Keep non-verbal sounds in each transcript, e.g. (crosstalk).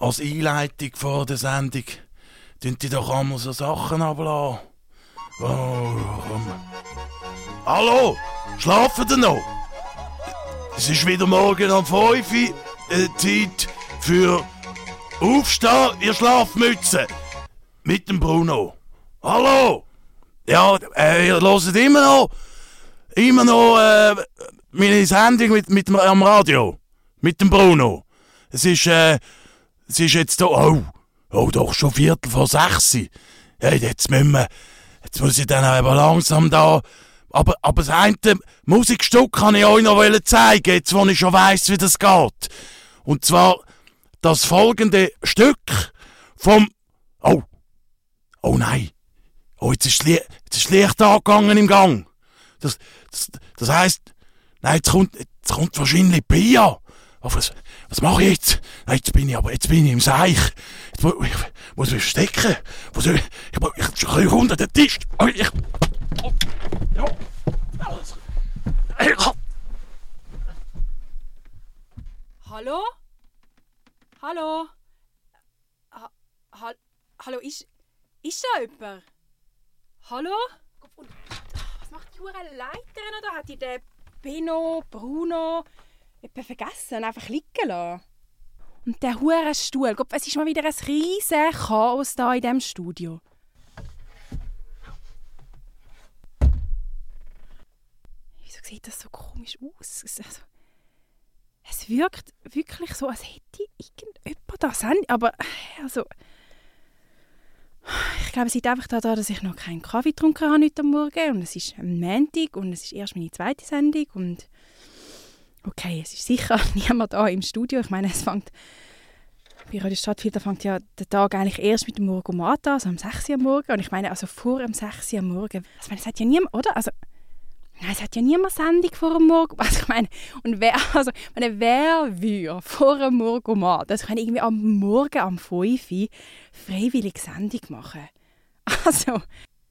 als Einleitung vor der Sendung, tun die doch einmal so Sachen ablassen. Oh, komm. Hallo, schlafen ihr noch? Es ist wieder morgen um 5 Uhr, äh, Zeit für Aufstehen, ihr Schlafmütze. Mit dem Bruno. Hallo? Ja, äh, ihr hört immer noch, immer noch äh, meine Sendung mit, mit dem, am Radio. Mit dem Bruno. Es ist, äh, es ist jetzt da, oh, oh, doch schon Viertel vor sechs. Hey, jetzt müssen wir, jetzt muss ich dann aber langsam da, aber, aber das eine Musikstück kann ich euch noch zeigen, jetzt wo ich schon weiss, wie das geht. Und zwar das folgende Stück vom, oh, oh nein, oh, jetzt ist, jetzt ist Licht angegangen im Gang. Das, das, das heisst, nein, jetzt kommt, jetzt kommt wahrscheinlich Pia. Oh, was, was mache ich jetzt? Nein, jetzt bin ich aber, jetzt bin ich im Seich. Jetzt muss ich, muss mich verstecken. Soll ich, ich, ich, ich, ich unter den Tisch. Oh, ich, oh, ja. Alles. Hallo? Hallo? Ha, ha, hallo, ist, ist da jemand? Hallo? Was macht die Leiterin da? Hat die den Beno, Bruno etwa vergessen, einfach liegen lassen? Und der hure Stuhl, Gott, es ist mal wieder ein riesiges Chaos da in diesem Studio. Wieso sieht das so komisch aus? Also, es wirkt wirklich so, als hätte irgendjemand das aber also ich glaube, es liegt einfach daran, dass ich noch keinen Kaffee getrunken habe heute Morgen und es ist ein Montag und es ist erst meine zweite Sendung und okay, es ist sicher (laughs) niemand da im Studio. Ich meine, es fängt bei Radio Stadtfilter fängt ja der Tag eigentlich erst mit dem Morgomat an, also um 6 Uhr am Morgen. Und ich meine, also vor dem 6 Uhr am Morgen, also, es hat ja niemand, oder? Also, nein, es hat ja niemand Sendung vor dem Morgen. (laughs) Also ich meine, und wer, also, meine, wer würde vor dem Morgomat, also ich meine, irgendwie am Morgen um 5 Uhr freiwillig Sendung machen? (laughs) Also,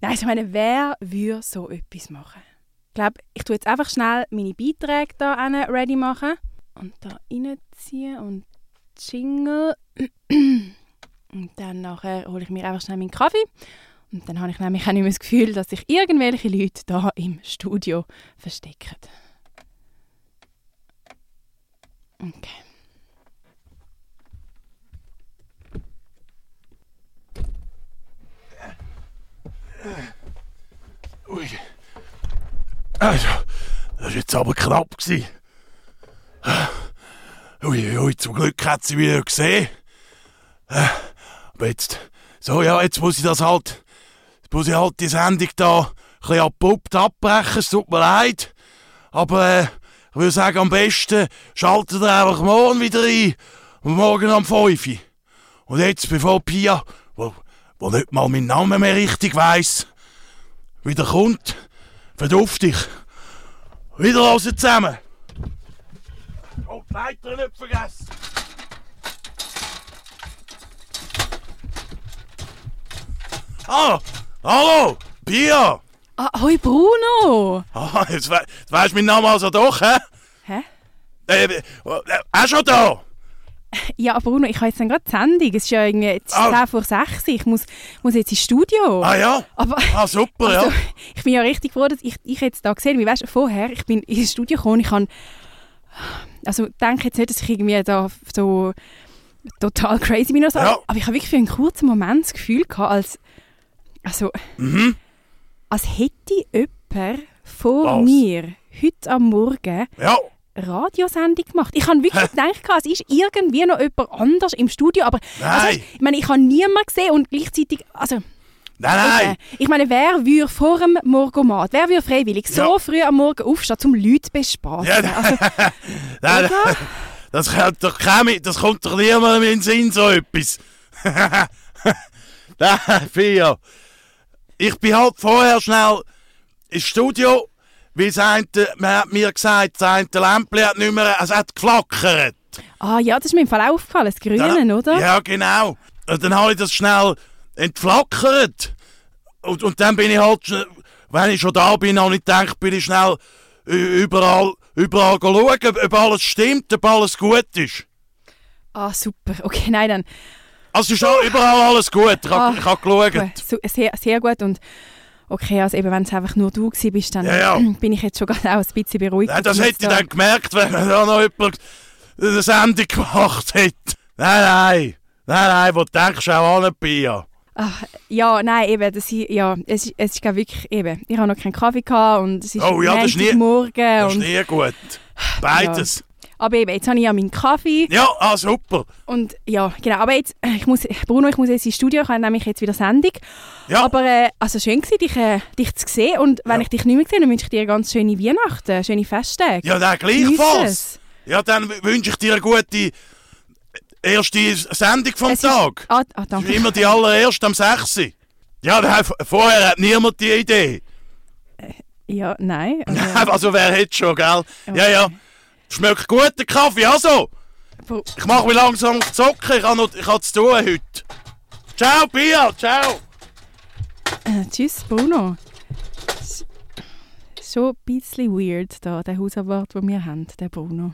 nein, also ich meine, wer würde so etwas machen? Ich glaube, ich tue jetzt einfach schnell meine Beiträge da ready machen und da reinziehen und Jingle. (clears throat) Und dann nachher hole ich mir einfach schnell meinen Kaffee. Und dann habe ich nämlich auch nicht mehr das Gefühl, dass sich irgendwelche Leute da im Studio verstecken. Okay. Ui. Also, das war jetzt aber knapp. Ui, ui, zum Glück hat sie wieder gesehen. Aber jetzt, so ja, jetzt muss ich das halt, jetzt muss ich halt die Sendung da ein bisschen abrupt abbrechen, es tut mir leid. Aber äh, ich würde sagen, am besten schaltet ihr einfach morgen wieder ein. Morgen um 5 Uhr. Und jetzt, bevor Pia, wo, wo nicht mal meinen Namen mehr richtig weiss, wieder kommt, verduft ich. Wieder los zusammen. Oh, die Leiter nicht vergessen. Ah, hallo, Pia. Ah, hoi Bruno. Ah, jetzt, we jetzt weisst du meinen Namen also doch, hä? Hä? Äh, äh, äh, schon da? (laughs) Ja, Bruno, ich habe jetzt gerade die Sendung. Es ist ja irgendwie jetzt oh. 10 vor 6 Ich muss, muss jetzt ins Studio. Ah ja? Aber, ah, super, also, ja. (laughs) Ich bin ja richtig froh, dass ich dich jetzt da gesehen habe. Weißt du, vorher, ich bin ins Studio gekommen, ich habe... Also, denke jetzt nicht, dass ich irgendwie da so total crazy bin oder so. Ja. Aber ich habe wirklich für einen kurzen Moment das Gefühl gehabt, als... Also... Mhm. Als hätte jemand vor Was? mir heute am Morgen... Ja Radiosendung gemacht. Ich habe wirklich gedacht, es ist irgendwie noch jemand anders im Studio, aber also, ich meine, ich habe niemanden gesehen und gleichzeitig, also Nein, nein! Ich meine, wer würde vor dem Morgomat, wer würde freiwillig so ja. früh am Morgen aufstehen, um Leute zu bespaßen? Ja, also, (laughs) nein, das, kommt doch kein, das kommt doch niemandem in den Sinn, so etwas. (laughs) nein, Fia. Ich bin halt vorher schnell ins Studio das eine, man hat mir gesagt, das eine Lämpchen hat nicht mehr, es hat geflackert. Ah ja, das ist mir im Fall aufgefallen, das Grüne, dann, oder? Ja, genau. Und dann habe ich das schnell entflackert. Und, und dann bin ich halt, wenn ich schon da bin, habe ich gedacht, bin ich schnell überall, überall schauen, ob alles stimmt, ob alles gut ist. Ah, super. Okay, nein, dann. Also ist überall alles gut. Ich Ah, habe ich hab geschaut. Sehr, sehr gut. Und okay, also eben, wenn es einfach nur du gewesen bist, dann Ja, ja. (clears throat) bin ich jetzt schon gerade auch ein bisschen beruhigt. Nein, das hätte ich da- dann gemerkt, wenn da noch jemand eine Sendung gemacht hätte. Nein, nein. Nein, nein, wo denkst du auch an Bier? Ach, ja, nein, eben, das ja, es, ist- es ist wirklich, eben, ich habe noch keinen Kaffee gehabt und es ist Oh ja, das ist nie- Montagmorgen Das ist nie gut. Beides. Aber eben, jetzt habe ich ja meinen Kaffee Ja, ah, super. und ja, genau, aber jetzt, äh, ich muss, Bruno, ich muss jetzt ins Studio, ich habe nämlich jetzt wieder Sendung, Ja, aber äh, also schön gewesen, dich, äh, dich zu sehen und wenn Ja. ich dich nicht mehr sehe, dann wünsche ich dir ganz schöne Weihnachten, schöne Festtage. ja dann gleichfalls. Ja, dann wünsche ich dir eine gute erste Sendung vom Es ist- Tag. Ah, ah, Das ist danke. immer die allererste am 6. Ja, nein, vorher hat niemand die Idee. Ja, nein. Also, (laughs) Also wer hätte schon, gell? Ja, ja. Schmeckt gut, der Kaffee, also. Ich mache mich langsam ich habe noch ich habe zu tun heute. Ciao, Pia, ciao. äh, tschüss, Bruno. Ist Schon ein bisschen weird, da, der Hausabwart, den wir haben, der Bruno.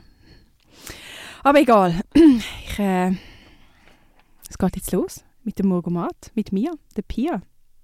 Aber egal. Ich, äh, es geht jetzt los mit dem Morgomat, mit mir, der Pia.